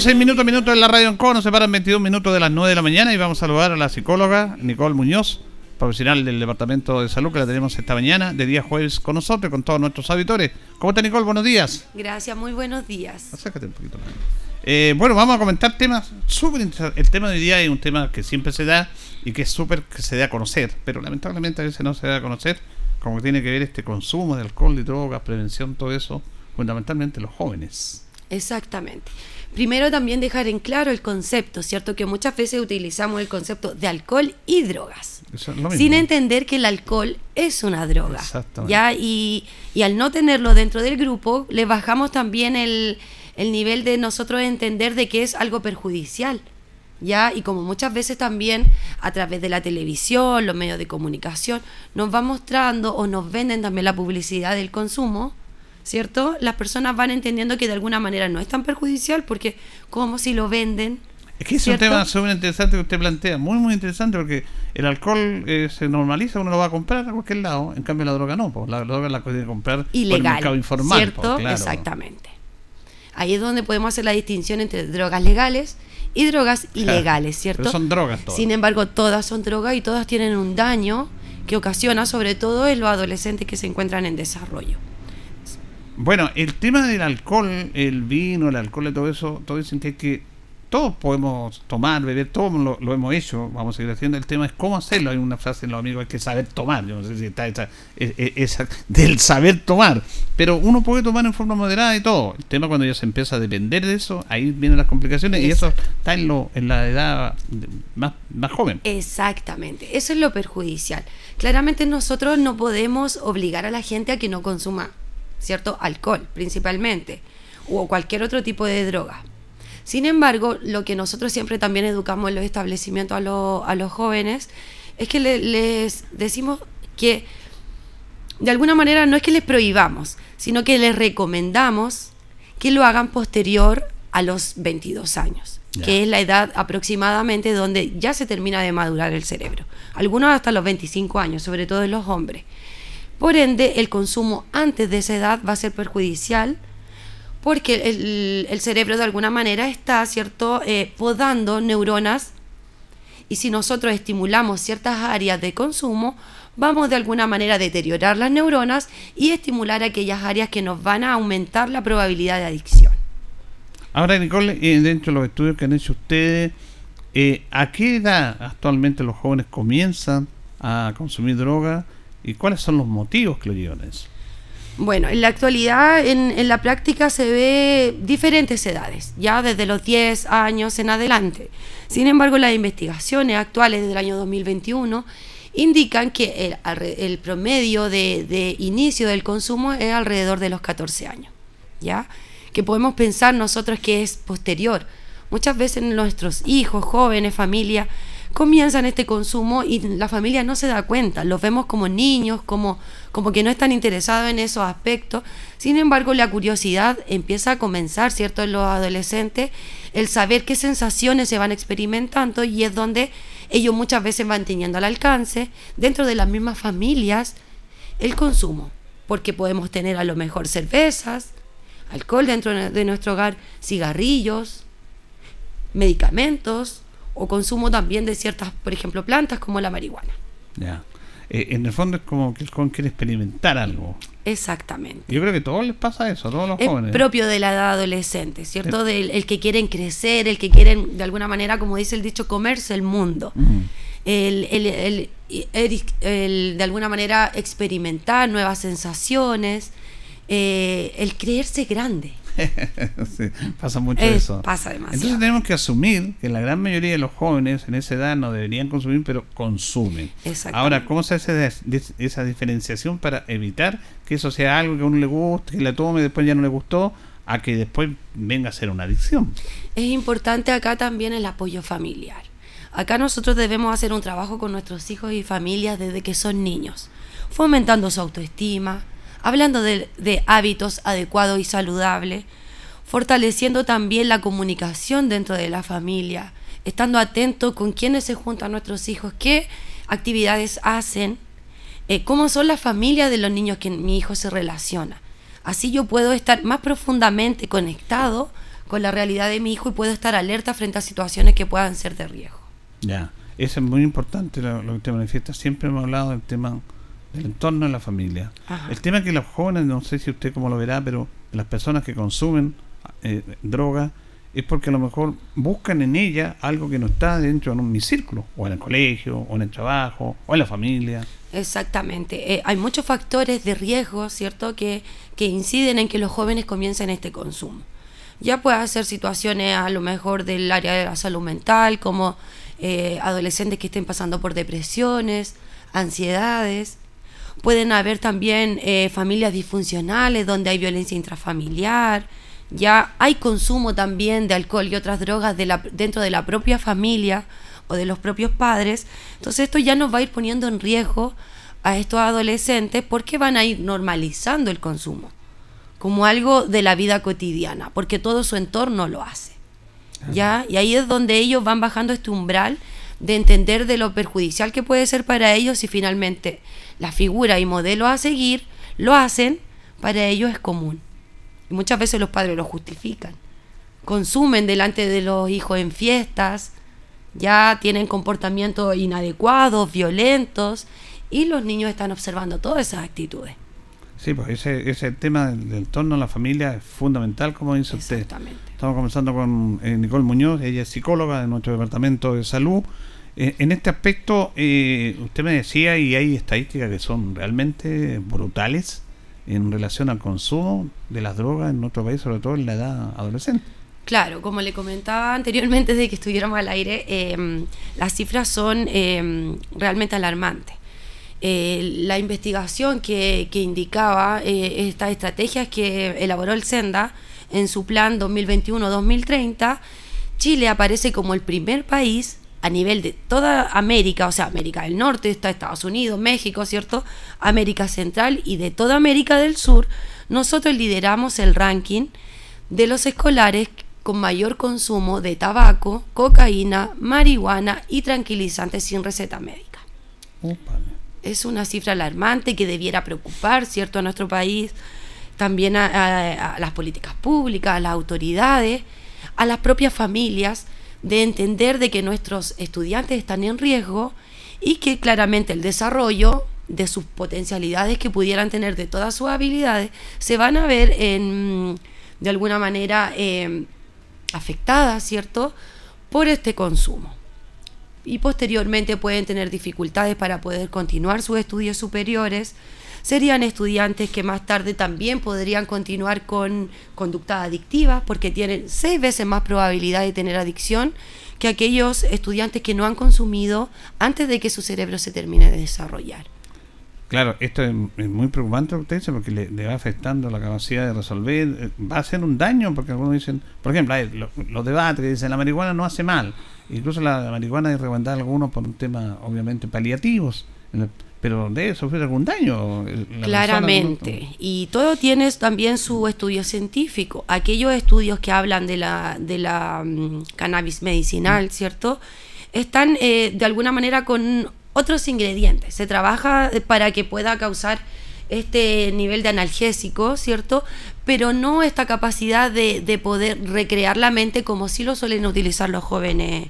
Continuamos en minuto a minuto en la radio Ancoa. Nos separan 22 minutos de las 9 de la mañana y vamos a saludar a la psicóloga Nicole Muñoz, profesional del Departamento de Salud que la tenemos esta mañana, de día jueves con nosotros, con todos nuestros auditores. ¿Cómo está Nicole? Buenos días. Gracias, muy buenos días. Acércate un poquito más. Eh, bueno, vamos a comentar temas súper interesantes. El tema de hoy día es un tema que siempre se da y que es súper que se da a conocer, pero lamentablemente a veces no se da a conocer, como que tiene que ver este consumo de alcohol y drogas, prevención, todo eso, fundamentalmente los jóvenes. Exactamente. Primero también dejar en claro el concepto, ¿cierto? Que muchas veces utilizamos el concepto de alcohol y drogas, sin entender que el alcohol es una droga. ¿ya? Y, y, al no tenerlo dentro del grupo, le bajamos también el, el nivel de nosotros entender de que es algo perjudicial. ¿Ya? Y como muchas veces también a través de la televisión, los medios de comunicación, nos va mostrando o nos venden también la publicidad del consumo, ¿cierto? Las personas van entendiendo que de alguna manera no es tan perjudicial porque como si lo venden. Es que es un tema súper interesante que usted plantea, muy muy interesante porque el alcohol eh, se normaliza, uno lo va a comprar a cualquier lado, en cambio la droga no, pues la droga la puede comprar Ilegal, por el mercado informal. ¿cierto? Exactamente. Ahí es donde podemos hacer la distinción entre drogas legales y drogas ilegales, ¿cierto? Pero son drogas todas. Sin embargo, todas son drogas y todas tienen un daño que ocasiona sobre todo en los adolescentes que se encuentran en desarrollo. Bueno, el tema del alcohol, el vino, el alcohol y todo eso, todos dicen que hay que todos podemos tomar, beber, todos lo, hemos hecho, vamos a seguir haciendo. El tema es cómo hacerlo. Hay una frase en los amigos, hay que saber tomar. Yo no sé si está esa, e, e, esa, del saber tomar. Pero uno puede tomar en forma moderada y todo. El tema cuando ya se empieza a depender de eso, ahí vienen las complicaciones y eso está en, lo, en la edad más, más joven. Exactamente, eso es lo perjudicial. Claramente nosotros no podemos obligar a la gente a que no consuma ¿cierto? Alcohol principalmente, o cualquier otro tipo de droga. Sin embargo, lo que nosotros siempre también educamos en los establecimientos a, a los jóvenes es que les decimos que de alguna manera no es que les prohibamos, sino que les recomendamos que lo hagan posterior a los 22 años, que es la edad aproximadamente donde ya se termina de madurar el cerebro. Algunos hasta los 25 años, sobre todo en los hombres. Por ende, el consumo antes de esa edad va a ser perjudicial porque el, cerebro de alguna manera está, ¿cierto?, eh, podando neuronas y si nosotros estimulamos ciertas áreas de consumo, vamos de alguna manera a deteriorar las neuronas y estimular aquellas áreas que nos van a aumentar la probabilidad de adicción. Ahora, Nicole, eh, dentro de los estudios que han hecho ustedes, eh, ¿a qué edad actualmente los jóvenes comienzan a consumir droga? ¿Y cuáles son los motivos que? Bueno, en la actualidad, en, la práctica se ve diferentes edades, ya desde los 10 años en adelante. Sin embargo, las investigaciones actuales del año 2021 indican que el, promedio de, de, inicio del consumo es alrededor de los 14 años, ¿ya? Que podemos pensar nosotros que es posterior. Muchas veces nuestros hijos, jóvenes, familia, comienzan este consumo y la familia no se da cuenta, los vemos como niños, como, como que no están interesados en esos aspectos. Sin embargo, la curiosidad empieza a comenzar, ¿cierto?, en los adolescentes, el saber qué sensaciones se van experimentando y es donde ellos muchas veces van teniendo al alcance, dentro de las mismas familias, el consumo, porque podemos tener a lo mejor cervezas, alcohol dentro de nuestro hogar, cigarrillos, medicamentos, o consumo también de ciertas, por ejemplo, plantas como la marihuana. Ya. Eh, en el fondo es como que el joven quiere experimentar algo. Exactamente. Yo creo que a todos les pasa eso, a todos los es jóvenes. propio de la edad adolescente, ¿cierto? Del el que quieren crecer, el que quieren, de alguna manera, como dice el dicho, comerse el mundo. el, el, el, de alguna manera, experimentar nuevas sensaciones, eh, el creerse grande. pasa mucho eso. Pasa demasiado. Entonces tenemos que asumir que la gran mayoría de los jóvenes en esa edad no deberían consumir, pero consumen. Ahora, ¿cómo se hace esa diferenciación para evitar que eso sea algo que a uno le guste, que la tome y después ya no le gustó, a que después venga a ser una adicción? Es importante acá también el apoyo familiar. Acá nosotros debemos hacer un trabajo con nuestros hijos y familias desde que son niños, fomentando su autoestima, hablando de, hábitos adecuados y saludables, fortaleciendo también la comunicación dentro de la familia, estando atento con quiénes se juntan nuestros hijos, qué actividades hacen, eh, cómo son las familias de los niños que mi hijo se relaciona. Así yo puedo estar más profundamente conectado con la realidad de mi hijo y puedo estar alerta frente a situaciones que puedan ser de riesgo. Ya, eso es muy importante lo, que te manifiesta. Siempre hemos hablado del tema el entorno de la familia. El tema es que los jóvenes, no sé si usted cómo lo verá, pero las personas que consumen eh, droga es porque a lo mejor buscan en ella algo que no está dentro de mi círculo, o en el colegio, o en el trabajo, o en la familia. Exactamente. Eh, hay muchos factores de riesgo, ¿cierto?, que, que inciden en que los jóvenes comiencen este consumo. Ya puede ser situaciones a lo mejor del área de la salud mental, como eh, adolescentes que estén pasando por depresiones, ansiedades. Pueden haber también eh, familias disfuncionales donde hay violencia intrafamiliar. Ya hay consumo también de alcohol y otras drogas de la, dentro de la propia familia o de los propios padres. Entonces esto ya nos va a ir poniendo en riesgo a estos adolescentes porque van a ir normalizando el consumo como algo de la vida cotidiana, porque todo su entorno lo hace. ¿Ya? Y ahí es donde ellos van bajando este umbral de entender de lo perjudicial que puede ser para ellos y finalmente la figura y modelo a seguir lo hacen, para ellos es común. Y muchas veces los padres lo justifican. Consumen delante de los hijos en fiestas, ya tienen comportamientos inadecuados, violentos, y los niños están observando todas esas actitudes. Sí, pues ese, ese tema del, entorno a la familia es fundamental, como dice usted. Estamos conversando con eh, Nicole Muñoz, ella es psicóloga de nuestro departamento de salud. Eh, en este aspecto, eh, usted me decía, y hay estadísticas que son realmente brutales en relación al consumo de las drogas en nuestro país, sobre todo en la edad adolescente. Claro, como le comentaba anteriormente de que estuviéramos al aire, em, las cifras son em, realmente alarmantes. Eh, la investigación que, indicaba eh, estas estrategias que elaboró el Senda en su plan 2021-2030, Chile aparece como el primer país a nivel de toda América, o sea, América del Norte, está Estados Unidos, México, ¿cierto? América Central y de toda América del Sur, nosotros lideramos el ranking de los escolares con mayor consumo de tabaco, cocaína, marihuana y tranquilizantes sin receta médica es una cifra alarmante que debiera preocupar, ¿cierto?, a nuestro país, también a, las políticas públicas, a las autoridades, a las propias familias, de entender de que nuestros estudiantes están en riesgo y que claramente el desarrollo de sus potencialidades que pudieran tener de todas sus habilidades se van a ver en, de alguna manera eh, afectadas, ¿cierto?, por este consumo y posteriormente pueden tener dificultades para poder continuar sus estudios superiores. Serían estudiantes que más tarde también podrían continuar con conductas adictivas porque tienen seis veces más probabilidad de tener adicción que aquellos estudiantes que no han consumido antes de que su cerebro se termine de desarrollar. Claro, esto es, muy preocupante porque le, va afectando la capacidad de resolver, eh, va a hacer un daño porque algunos dicen, por ejemplo, los debates que dicen la marihuana no hace mal, Incluso la marihuana es recomendada a algunos por un tema, obviamente, paliativos, pero debe sufrir algún daño. Claramente. Y todo tiene también su estudio científico. Aquellos estudios que hablan de la, de la mm, cannabis medicinal, mm. ¿cierto? Están eh, de alguna manera con otros ingredientes. Se trabaja para que pueda causar este nivel de analgésico, ¿cierto? Pero no esta capacidad de, de poder recrear la mente como si lo suelen utilizar los jóvenes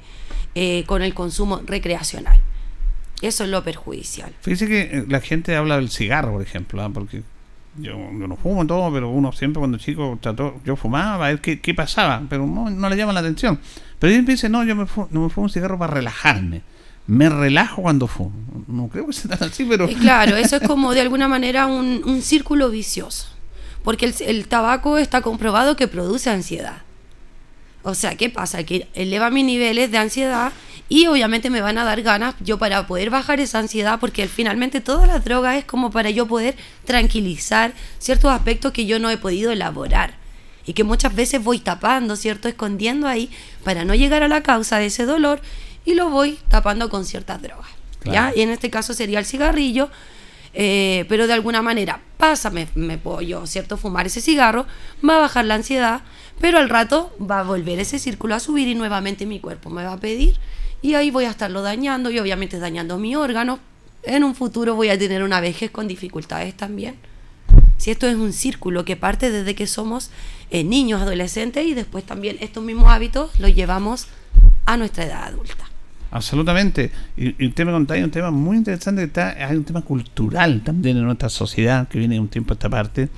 eh, con el consumo recreacional. Eso es lo perjudicial. Fíjese que eh, la gente habla del cigarro, por ejemplo, ¿ah? porque yo, no fumo todo, pero uno siempre cuando chico trató, yo fumaba a ver qué, qué pasaba, pero no, le llama la atención. Pero él dice, no, yo me no me fumo un cigarro para relajarme me relajo cuando fumo. No creo que sea así, pero... Claro, eso es como de alguna manera un, círculo vicioso, porque el, el, tabaco está comprobado que produce ansiedad. O sea, ¿qué pasa? Que eleva mis niveles de ansiedad y obviamente me van a dar ganas yo para poder bajar esa ansiedad, porque finalmente todas las drogas es como para yo poder tranquilizar ciertos aspectos que yo no he podido elaborar y que muchas veces voy tapando, ¿cierto? Escondiendo ahí para no llegar a la causa de ese dolor y lo voy tapando con ciertas drogas. ¿ya? Y en este caso sería el cigarrillo, eh, pero de alguna manera pasa, me, puedo yo, ¿cierto? Fumar ese cigarro, va a bajar la ansiedad, pero al rato va a volver ese círculo a subir y nuevamente mi cuerpo me va a pedir y ahí voy a estarlo dañando y obviamente dañando mi órgano. En un futuro voy a tener una vejez con dificultades también. Si esto es un círculo que parte desde que somos eh, niños, adolescentes y después también estos mismos hábitos los llevamos a nuestra edad adulta. Absolutamente. Y, usted me contaba un tema muy interesante, está, hay un tema cultural también en nuestra sociedad, que viene un tiempo a esta parte,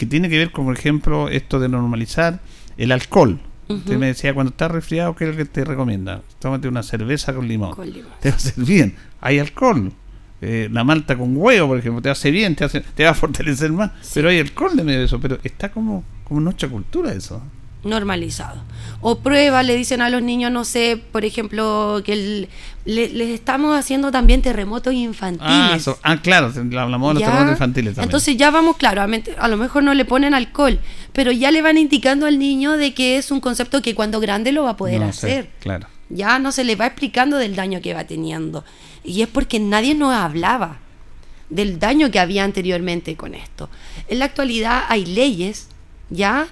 que tiene que ver con, por ejemplo, esto de normalizar el alcohol. Usted me decía, cuando estás resfriado, ¿qué es lo que te recomienda? Tómate una cerveza con limón. Te va a hacer bien. Hay alcohol. Eh, la malta con huevo, por ejemplo, te hace bien, te, hace, te va a fortalecer más. Pero hay alcohol de medio de eso. Pero está como, como nuestra cultura eso. Normalizado. O prueba, le dicen a los niños, no sé, por ejemplo, que el- le- les estamos haciendo también terremotos infantiles. Ah, so- ah, claro, hablamos de los terremotos infantiles también. Entonces ya vamos, claro, a, lo mejor no le ponen alcohol, pero ya le van indicando al niño de que es un concepto que cuando grande lo va a poder No hacer. claro. Ya no se le va explicando del daño que va teniendo. Y es porque nadie nos hablaba del daño que había anteriormente con esto. En la actualidad hay leyes ya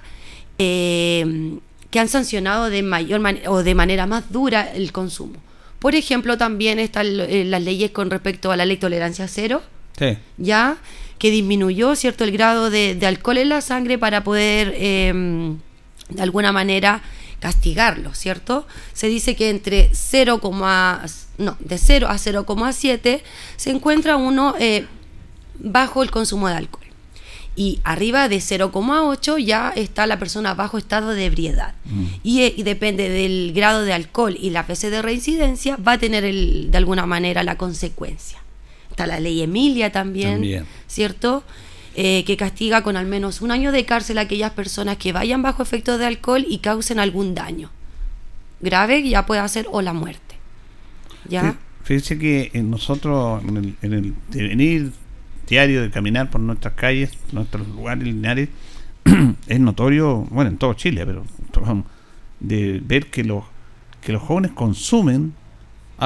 eh, que han sancionado de mayor o de manera más dura el consumo. Por ejemplo, también están eh, las leyes con respecto a la ley tolerancia cero, Sí. ya que disminuyó cierto el grado de, de alcohol en la sangre para poder eh, de alguna manera castigarlo, ¿cierto? Se dice que entre 0, no, de 0 a 0,7 se encuentra uno eh, bajo el consumo de alcohol. Y arriba de 0,8 ya está la persona bajo estado de ebriedad. Y, eh, y depende del grado de alcohol y las veces de reincidencia, va a tener el- de alguna manera la consecuencia. Está la ley Emilia también, También. ¿cierto? Eh, que castiga con al menos un año de cárcel a aquellas personas que vayan bajo efecto de alcohol y causen algún daño. Grave ya puede ser o la muerte. ¿Ya? Fí- Fíjese que en nosotros, en el, en el devenir diario de caminar por nuestras calles, nuestros lugares lineares, es notorio, bueno, en todo Chile, pero de ver que los, que los jóvenes consumen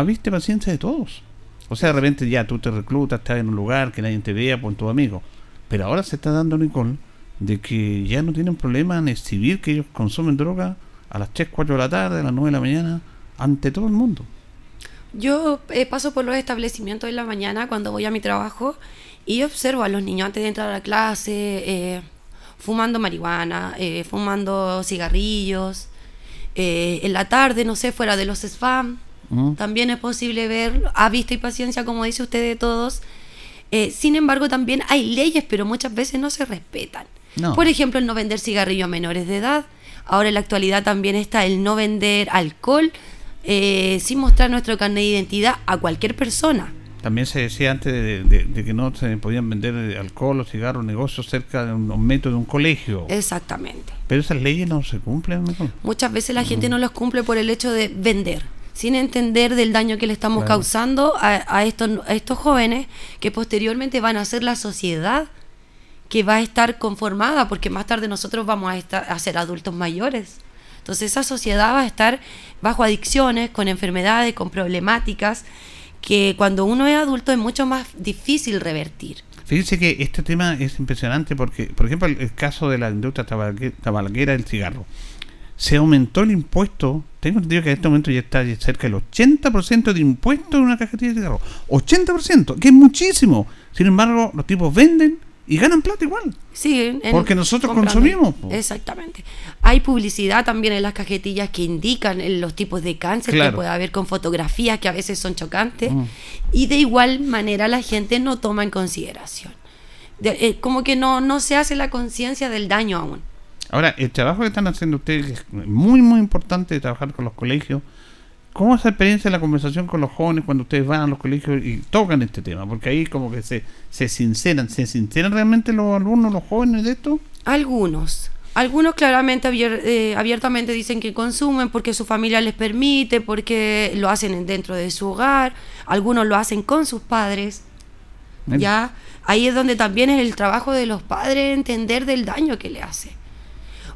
y paciencia de todos. O sea, de repente ya tú te reclutas, estás en un lugar que nadie te vea por tu amigo. Pero ahora se está dando, Nicole, de que ya no tienen problema en exhibir que ellos consumen droga a las 3, 4 de la tarde, a las 9 de la mañana, ante todo el mundo. Yo eh, paso por los establecimientos en la mañana cuando voy a mi trabajo y observo a los niños antes de entrar a la clase eh, fumando marihuana, eh, fumando cigarrillos. Eh, en la tarde, no sé, fuera de los spam, Mm. también es posible ver a vista y paciencia, como dice usted de todos. Eh, sin embargo, también hay leyes, pero muchas veces no se respetan. No. Por ejemplo, el no vender cigarrillo a menores de edad. Ahora en la actualidad también está el no vender alcohol eh, sin mostrar nuestro carnet de identidad a cualquier persona. También se decía antes de, de- de que no se podían vender eh, alcohol o cigarros, negocios cerca de un, un metro de un colegio. Exactamente. Pero esas leyes no se cumplen. Muchas veces la gente no los cumple por el hecho de vender, sin entender del daño que le estamos Claro. causando a, a estos, a estos jóvenes que posteriormente van a ser la sociedad que va a estar conformada, porque más tarde nosotros vamos a, estar, a ser adultos mayores. Entonces esa sociedad va a estar bajo adicciones, con enfermedades, con problemáticas, que cuando uno es adulto es mucho más difícil revertir. Fíjense que este tema es impresionante porque, por ejemplo, el, caso de la industria tabalaquera del cigarro. Se aumentó el impuesto. Tengo entendido que en este momento ya está cerca del 80% de impuesto en una cajetilla de cigarro. 80%, que es muchísimo. Sin embargo, los tipos venden y ganan plata igual. Sí, en- Porque nosotros comprando. consumimos, po. Exactamente. Hay publicidad también en las cajetillas que indican los tipos de cáncer Claro. que puede haber con fotografías que a veces son chocantes. Mm. Y de igual manera la gente no toma en consideración. De- eh, como que no, no se hace la conciencia del daño aún. Ahora, el trabajo que están haciendo ustedes es muy, muy importante de trabajar con los colegios. ¿Cómo es esa experiencia de la conversación con los jóvenes cuando ustedes van a los colegios y tocan este tema? Porque ahí como que se, se sinceran, ¿se sinceran realmente los alumnos, los jóvenes de esto? Algunos. Algunos claramente abier- eh, abiertamente dicen que consumen porque su familia les permite, porque lo hacen dentro de su hogar. Algunos lo hacen con sus padres. Ya, ahí es donde también es el trabajo de los padres entender del daño que le hace.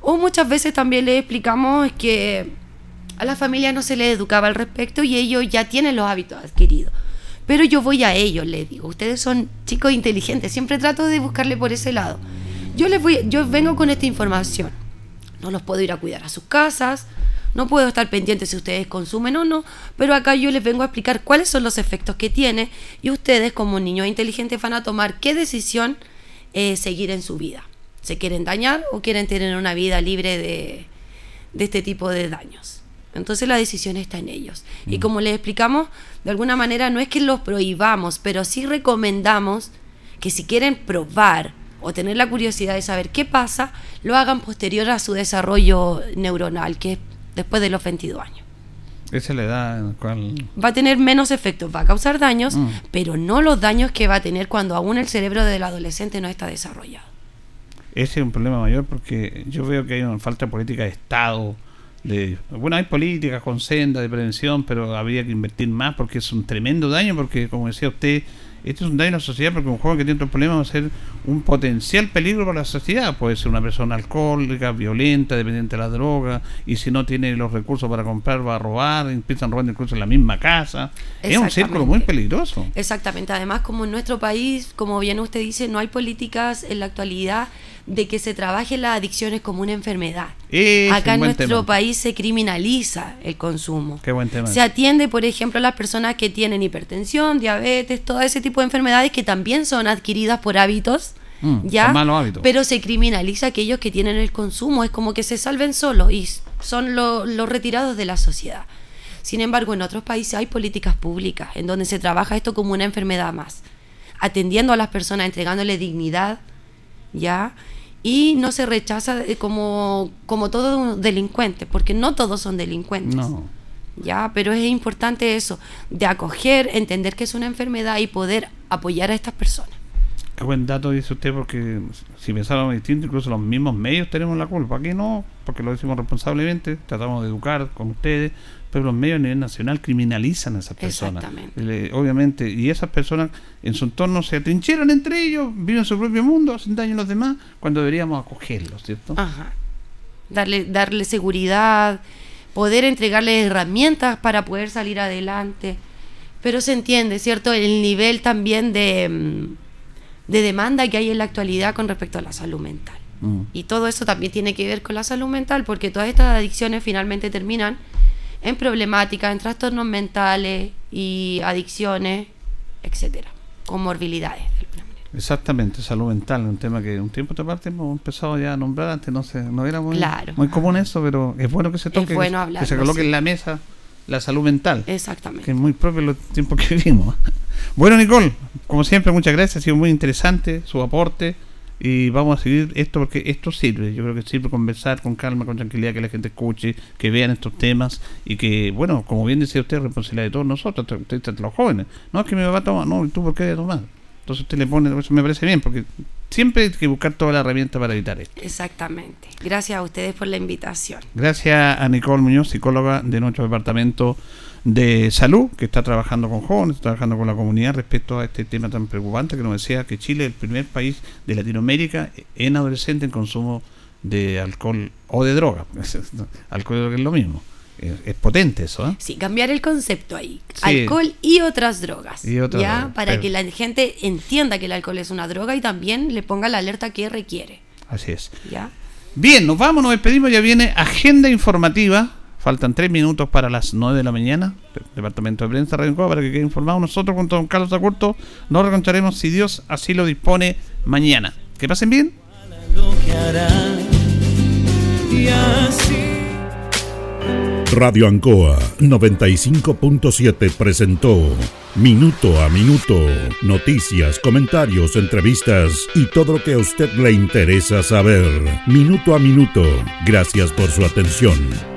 O muchas veces también le explicamos que a la familia no se les educaba al respecto y ellos ya tienen los hábitos adquiridos. Pero yo voy a ellos, les digo, ustedes son chicos inteligentes, siempre trato de buscarle por ese lado. Yo les voy, yo vengo con esta información. No los puedo ir a cuidar a sus casas, no puedo estar pendiente si ustedes consumen o no, pero acá yo les vengo a explicar cuáles son los efectos que tiene y ustedes como niños inteligentes van a tomar qué decisión eh, seguir en su vida. ¿Se quieren dañar o quieren tener una vida libre de este tipo de daños? Entonces la decisión está en ellos. Y como les explicamos, de alguna manera no es que los prohibamos, pero sí recomendamos que si quieren probar o tener la curiosidad de saber qué pasa, lo hagan posterior a su desarrollo neuronal, que es después de los 22 años. Esa es la edad en la cual... Va a tener menos efectos, va a causar daños, Mm. pero no los daños que va a tener cuando aún el cerebro del adolescente no está desarrollado. Ese es un problema mayor porque yo veo que hay una falta de política de Estado. De, bueno, hay políticas con senda de prevención, pero habría que invertir más porque es un tremendo daño, porque como decía usted, esto es un daño a la sociedad porque un joven que tiene otros problemas va a ser un potencial peligro para la sociedad. Puede ser una persona alcohólica, violenta, dependiente de la droga, y si no tiene los recursos para comprar, va a robar, empiezan robando incluso en la misma casa. Es un círculo muy peligroso. Exactamente. Además, como en nuestro país, como bien usted dice, no hay políticas en la actualidad de que se trabaje las adicciones como una enfermedad. Acá en nuestro país se criminaliza el consumo. Qué buen tema. Se atiende, por ejemplo, a las personas que tienen hipertensión, diabetes, todo ese tipo de enfermedades que también son adquiridas por hábitos. Mm, ¿ya? son malos hábitos. Pero se criminaliza a aquellos que tienen el consumo. Es como que se salven solos y son lo- los retirados de la sociedad. Sin embargo, en otros países hay políticas públicas en donde se trabaja esto como una enfermedad más, atendiendo a las personas, entregándole dignidad, ¿ya? Y no se rechaza eh, como, como todo delincuente, porque no todos son delincuentes. No. Ya, pero es importante eso, de acoger, entender que es una enfermedad y poder apoyar a estas personas. Qué buen dato dice usted, porque si pensáramos distinto, incluso los mismos medios tenemos la culpa. Aquí no, porque lo decimos responsablemente, tratamos de educar con ustedes, pero los medios a nivel nacional criminalizan a esas personas. Exactamente. Obviamente, y esas personas en su entorno se atrincheran entre ellos, viven su propio mundo, hacen daño a los demás, cuando deberíamos acogerlos, ¿cierto? Ajá. Darle, darle seguridad, poder entregarle herramientas para poder salir adelante. Pero se entiende, ¿cierto? El nivel también de, mm, de demanda que hay en la actualidad con respecto a la salud mental. Mm. Y todo eso también tiene que ver con la salud mental, porque todas estas adicciones finalmente terminan en problemáticas, en trastornos mentales y adicciones, etcétera, comorbilidades. Exactamente, salud mental, un tema que un tiempo de parte hemos empezado ya a nombrar, antes no se, no era muy, Claro. muy común eso, pero es bueno que se toque, bueno que, hablarlo, se coloque sí. en la mesa la salud mental. Exactamente. Que es muy propio los tiempos que vivimos. Bueno, Nicole, como siempre, muchas gracias, ha sido muy interesante su aporte y vamos a seguir esto porque esto sirve, yo creo que sirve conversar con calma, con tranquilidad, que la gente escuche, que vean estos temas y que, bueno, como bien decía usted, responsabilidad de todos nosotros, de- de- de los jóvenes. No es que mi papá toma, no, ¿y tú por qué tomar? Entonces usted le pone, eso me parece bien, porque siempre hay que buscar toda la herramienta para evitar esto. Exactamente. Gracias a ustedes por la invitación. Gracias a Nicole Muñoz, psicóloga de nuestro departamento de salud, que está trabajando con jóvenes, está trabajando con la comunidad respecto a este tema tan preocupante que nos decía que Chile es el primer país de Latinoamérica en adolescente en consumo de alcohol o de droga. alcohol y droga es lo mismo. Es, es potente eso, ¿eh? Sí, cambiar el concepto ahí. Sí. Alcohol y otras drogas. Y otras ¿ya? drogas, Para pero- que la gente entienda que el alcohol es una droga y también le ponga la alerta que requiere. Así es. ¿ya? Bien, nos vamos, nos despedimos. Ya viene agenda informativa. Faltan tres minutos para las nueve de la mañana. De- Departamento de Prensa, Radio Encoba, para que quede informado. Nosotros, con don Carlos Acurto, nos reencontraremos, si Dios así lo dispone, mañana. Que pasen bien. Radio Ancoa 95.7 presentó Minuto a Minuto, noticias, comentarios, entrevistas y todo lo que a usted le interesa saber. Minuto a Minuto, gracias por su atención.